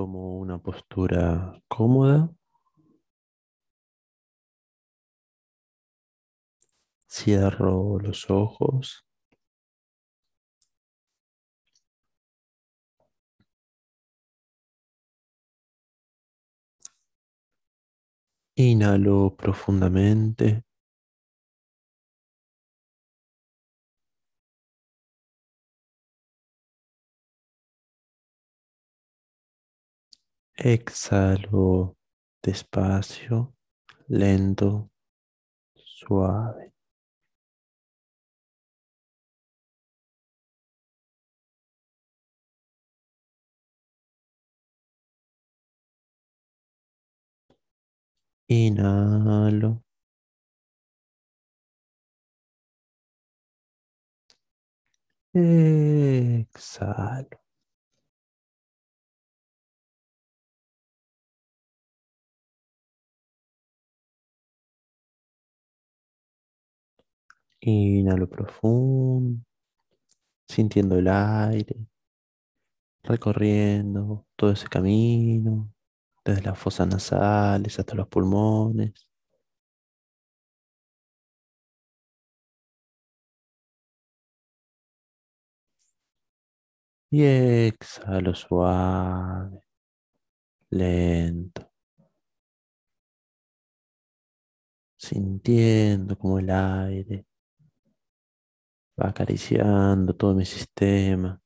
Tomo una postura cómoda. Cierro los ojos. Inhalo profundamente. Exhalo despacio, lento, suave. Inhalo. Exhalo. Inhalo profundo, sintiendo el aire, recorriendo todo ese camino, desde las fosas nasales hasta los pulmones. Y exhalo suave, lento, sintiendo como el aire va acariciando todo mi sistema.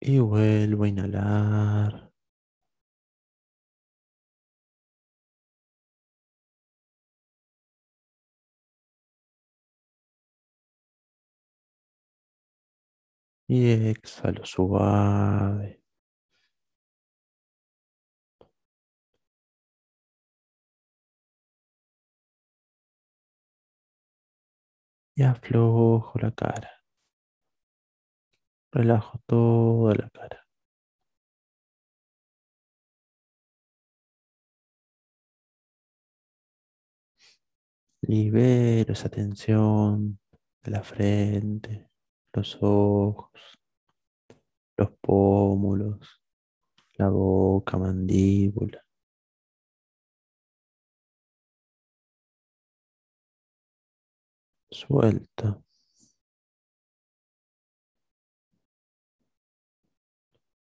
Y vuelvo a inhalar. Y exhalo suave. Y aflojo la cara. Relajo toda la cara. Libero esa tensión de la frente, los ojos, los pómulos, la boca, mandíbula. Suelta.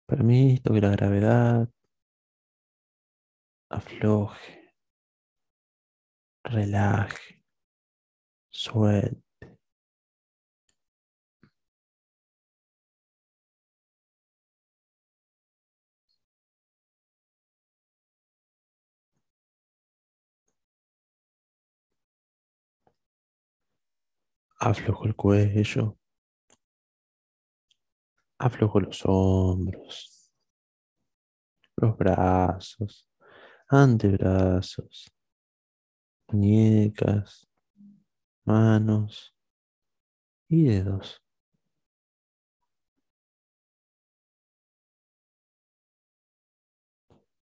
Permito que la gravedad afloje, relaje, suelte. Aflojo el cuello. Aflojo los hombros, los brazos, antebrazos, muñecas, manos y dedos.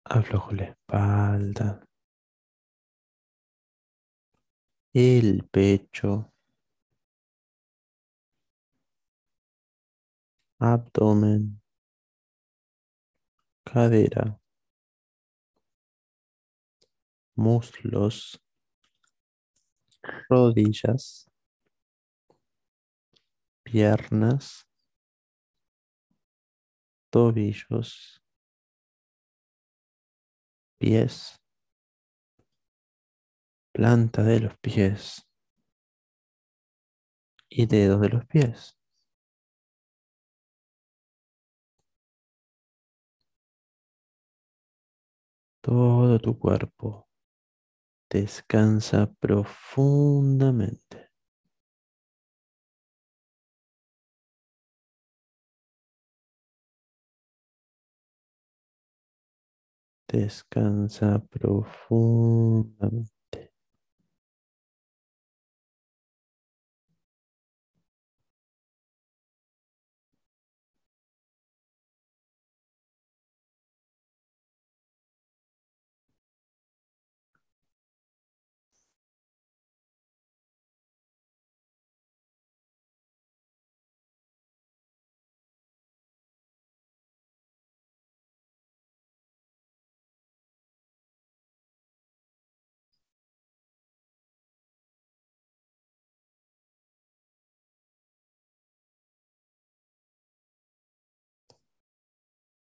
Aflojo la espalda, el pecho, abdomen, cadera, muslos, rodillas, piernas, tobillos, pies, planta de los pies. Y dedos de los pies. Todo tu cuerpo descansa profundamente. Descansa profundamente.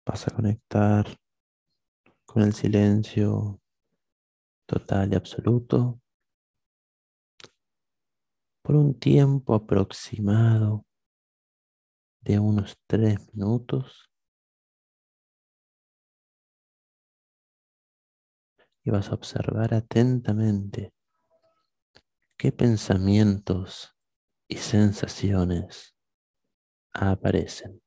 Vas a conectar con el silencio total y absoluto por un tiempo aproximado de unos tres minutos y vas a observar atentamente qué pensamientos y sensaciones aparecen.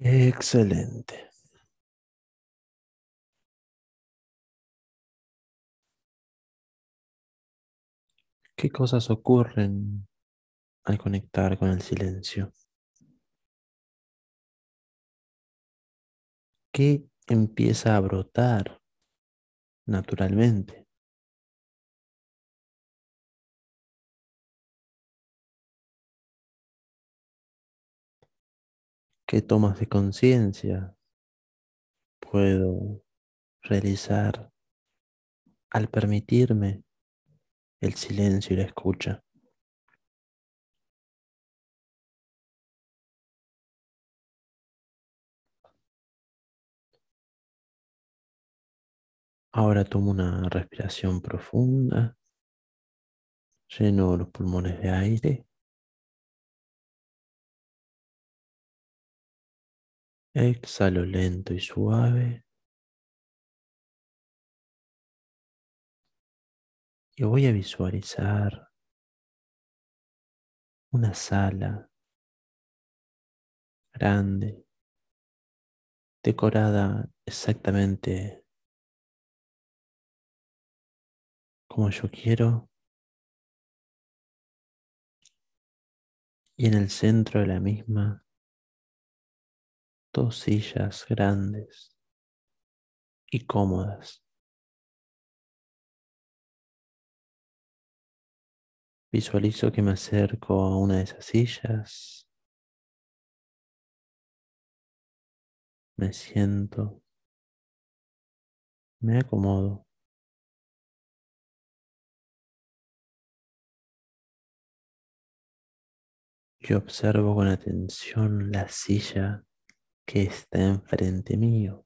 Excelente. ¿Qué cosas ocurren al conectar con el silencio? ¿Qué empieza a brotar naturalmente? ¿Qué tomas de conciencia puedo realizar al permitirme el silencio y la escucha? Ahora tomo una respiración profunda, lleno los pulmones de aire. Exhalo lento y suave. Y voy a visualizar una sala grande, decorada exactamente como yo quiero. Y en el centro de la misma dos sillas grandes y cómodas. Visualizo que me acerco a una de esas sillas. Me siento. Me acomodo. Y observo con atención la silla que está enfrente mío.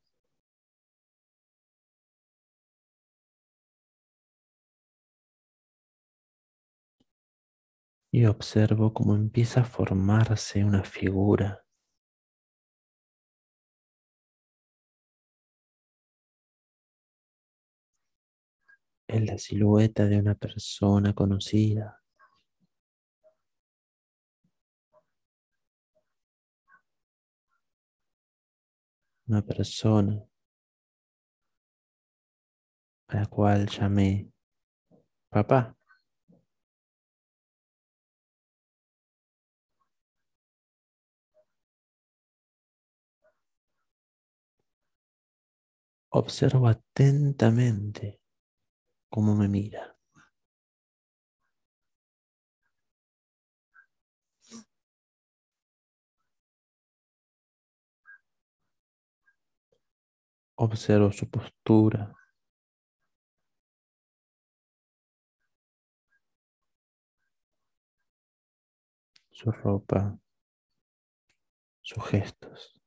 Y observo cómo empieza a formarse una figura. Es la silueta de una persona conocida. Una persona a la cual llamé papá. Observo atentamente cómo me mira. Observo su postura. Su ropa. Sus gestos.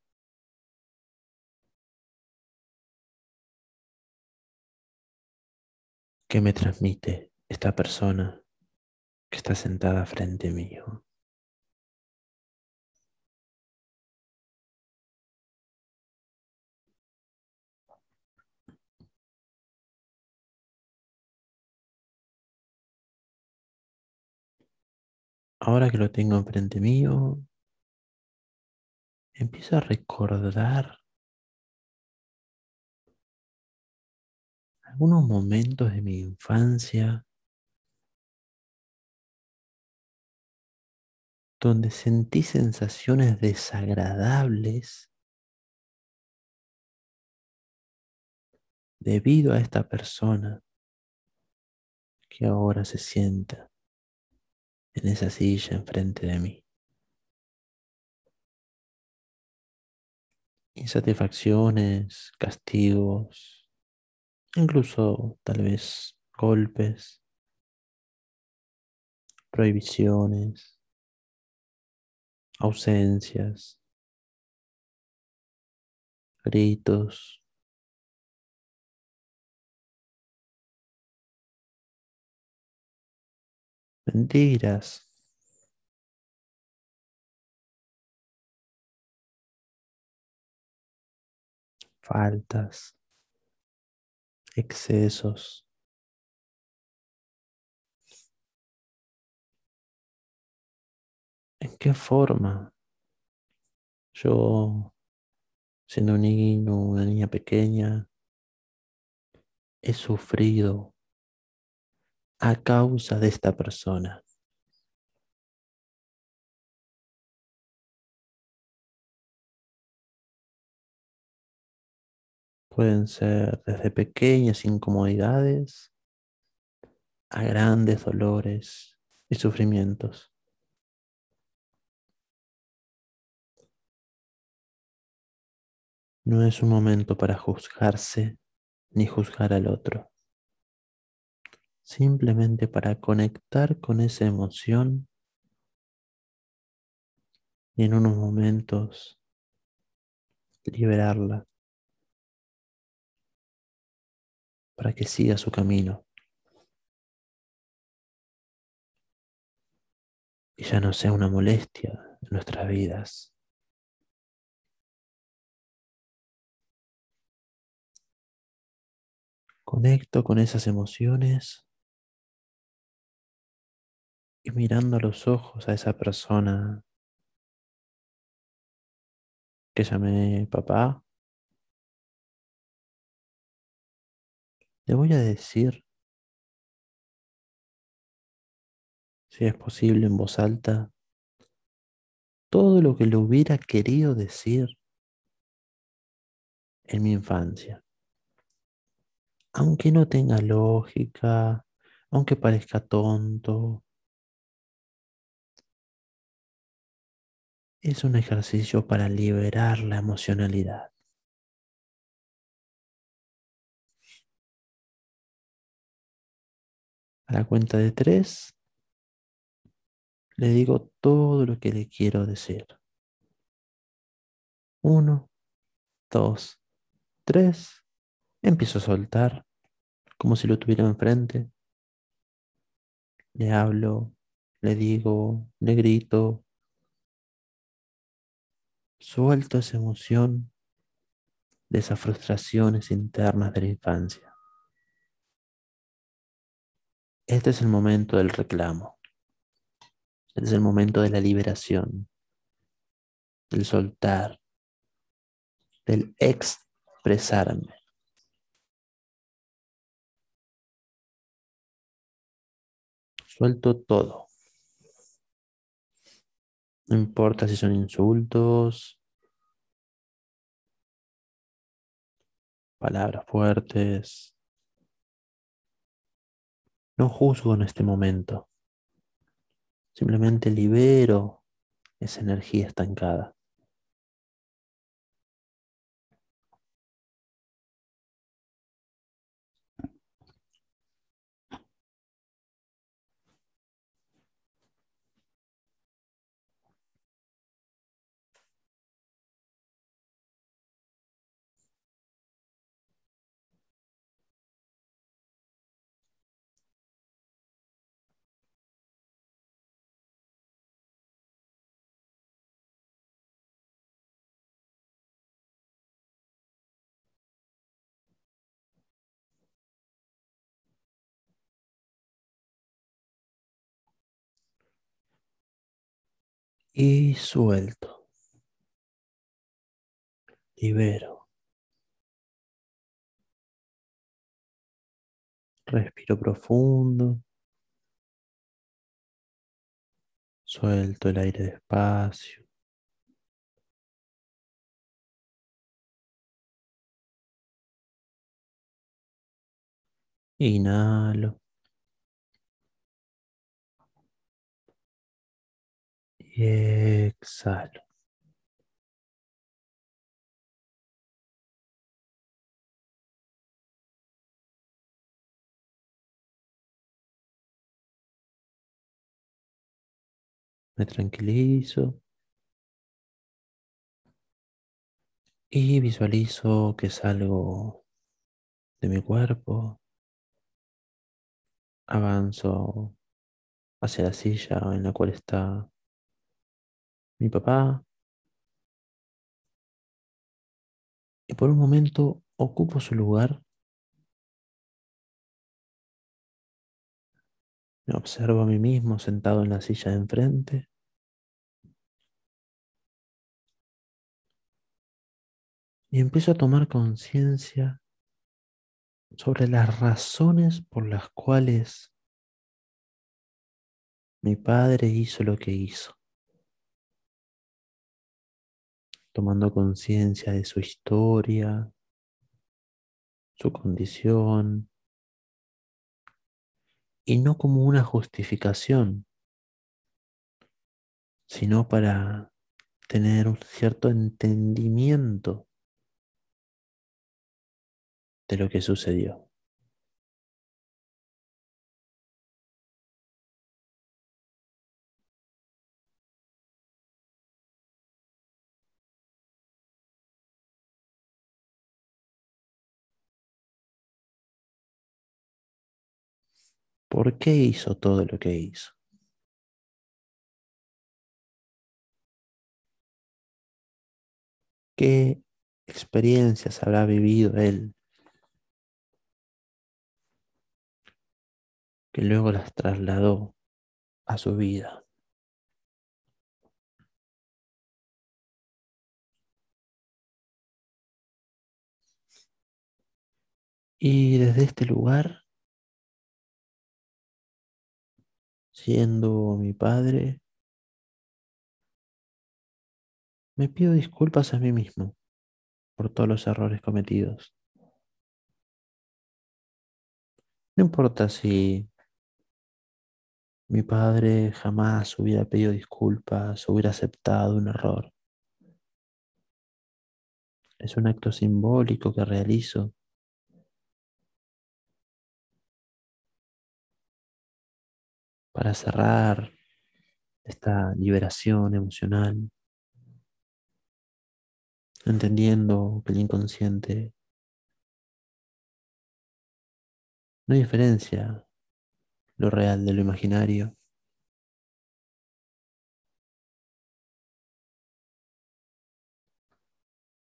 ¿Qué me transmite esta persona que está sentada frente mío? Ahora que lo tengo enfrente mío, empiezo a recordar algunos momentos de mi infancia donde sentí sensaciones desagradables debido a esta persona que ahora se sienta en esa silla enfrente de mí. Insatisfacciones, castigos, incluso tal vez golpes, prohibiciones, ausencias, gritos, mentiras. faltas, excesos. ¿En qué forma yo, siendo un niño, una niña pequeña, he sufrido a causa de esta persona? Pueden ser desde pequeñas incomodidades a grandes dolores y sufrimientos. No es un momento para juzgarse ni juzgar al otro. Simplemente para conectar con esa emoción y en unos momentos liberarla para que siga su camino y ya no sea una molestia en nuestras vidas. Conecto con esas emociones y mirando a los ojos a esa persona que llamé papá, le voy a decir, si es posible en voz alta, todo lo que le hubiera querido decir en mi infancia. Aunque no tenga lógica, aunque parezca tonto, es un ejercicio para liberar la emocionalidad. A la cuenta de tres, le digo todo lo que le quiero decir. Uno, dos, tres. Empiezo a soltar como si lo tuviera enfrente. Le hablo, le digo, le grito. Suelto esa emoción de esas frustraciones internas de la infancia. Este es el momento del reclamo. Este es el momento de la liberación, del soltar, del expresarme. Suelto todo. No importa si son insultos, palabras fuertes. No juzgo en este momento. Simplemente libero esa energía estancada. Y suelto. Libero. Respiro profundo. Suelto el aire despacio. Inhalo. Y exhalo. Me tranquilizo. Y visualizo que salgo de mi cuerpo. Avanzo hacia la silla en la cual está mi papá. Y por un momento ocupo su lugar. Me observo a mí mismo sentado en la silla de enfrente. Y empiezo a tomar conciencia sobre las razones por las cuales mi padre hizo lo que hizo. Tomando conciencia de su historia, su condición, y no como una justificación, sino para tener un cierto entendimiento de lo que sucedió. ¿Por qué hizo todo lo que hizo? ¿Qué experiencias habrá vivido él que luego las trasladó a su vida. Y desde este lugar, siendo mi padre, me pido disculpas a mí mismo por todos los errores cometidos. No importa si mi padre jamás hubiera pedido disculpas, hubiera aceptado un error. Es un acto simbólico que realizo para cerrar esta liberación emocional, entendiendo que el inconsciente no diferencia lo real de lo imaginario.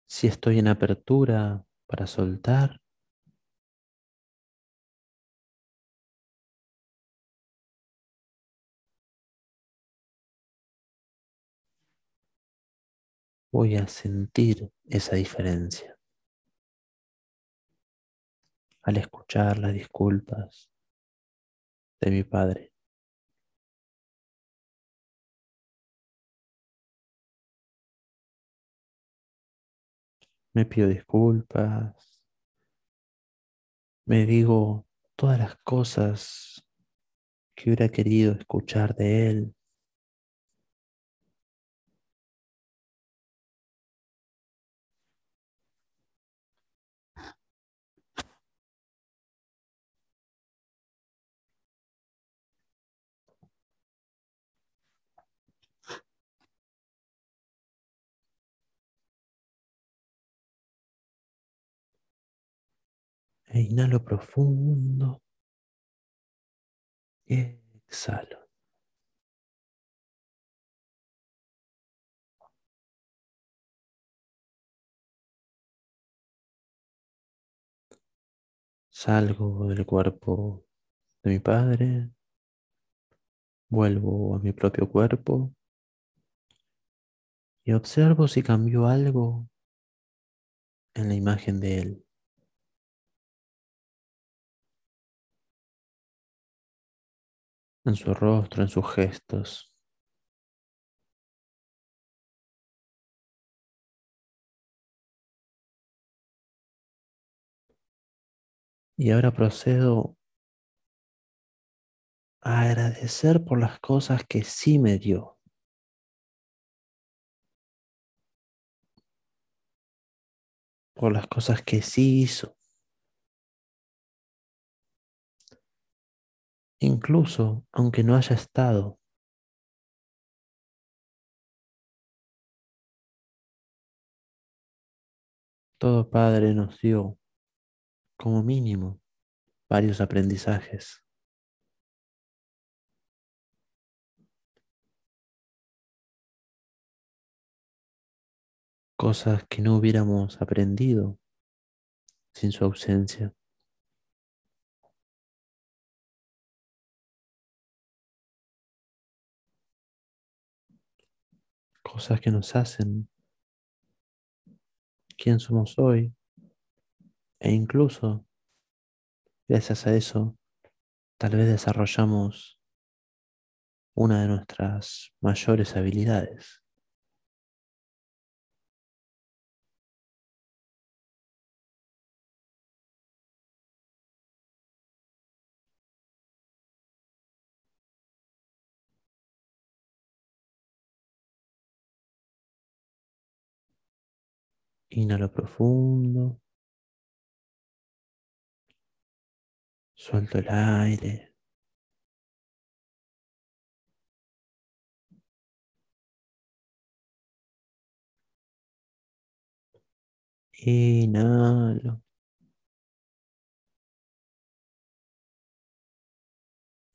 Si estoy en apertura para soltar, voy a sentir esa diferencia al escuchar las disculpas de mi padre. Me pido disculpas, me digo todas las cosas que hubiera querido escuchar de él. E inhalo profundo y exhalo. Salgo del cuerpo de mi padre, vuelvo a mi propio cuerpo y observo si cambió algo en la imagen de él. En su rostro, en sus gestos. Y ahora procedo a agradecer por las cosas que sí me dio. Por las cosas que sí hizo. Incluso aunque no haya estado. Todo padre nos dio, como mínimo, varios aprendizajes. Cosas que no hubiéramos aprendido sin su ausencia. Cosas que nos hacen quién somos hoy. E incluso, gracias a eso, tal vez desarrollamos una de nuestras mayores habilidades. Inhalo profundo. Suelto el aire. Inhalo.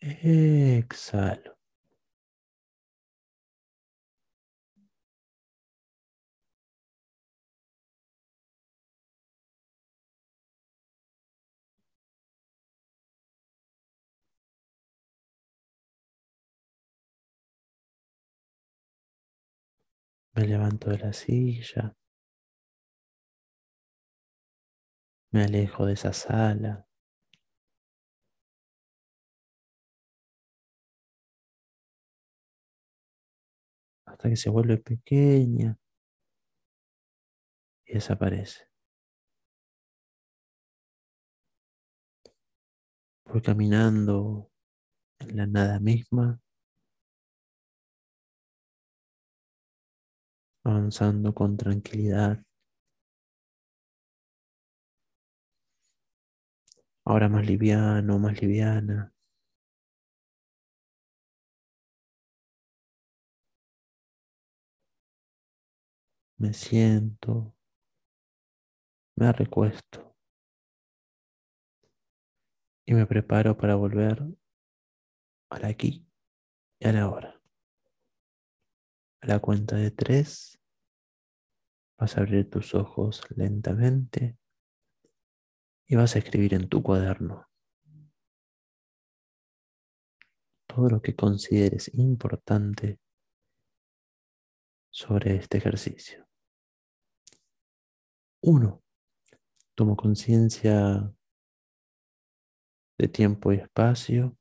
Exhalo. Me levanto de la silla. Me alejo de esa sala. Hasta que se vuelve pequeña y desaparece. Voy caminando en la nada misma avanzando con tranquilidad. Ahora más liviano, más liviana. Me siento, me recuesto y me preparo para volver al aquí y a la hora. La cuenta de tres, vas a abrir tus ojos lentamente y vas a escribir en tu cuaderno todo lo que consideres importante sobre este ejercicio. Uno, tomo conciencia de tiempo y espacio.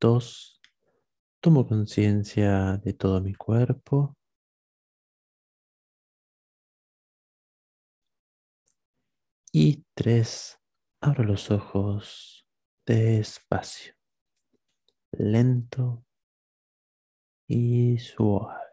Dos, tomo conciencia de todo mi cuerpo. Y tres, abro los ojos despacio, lento y suave.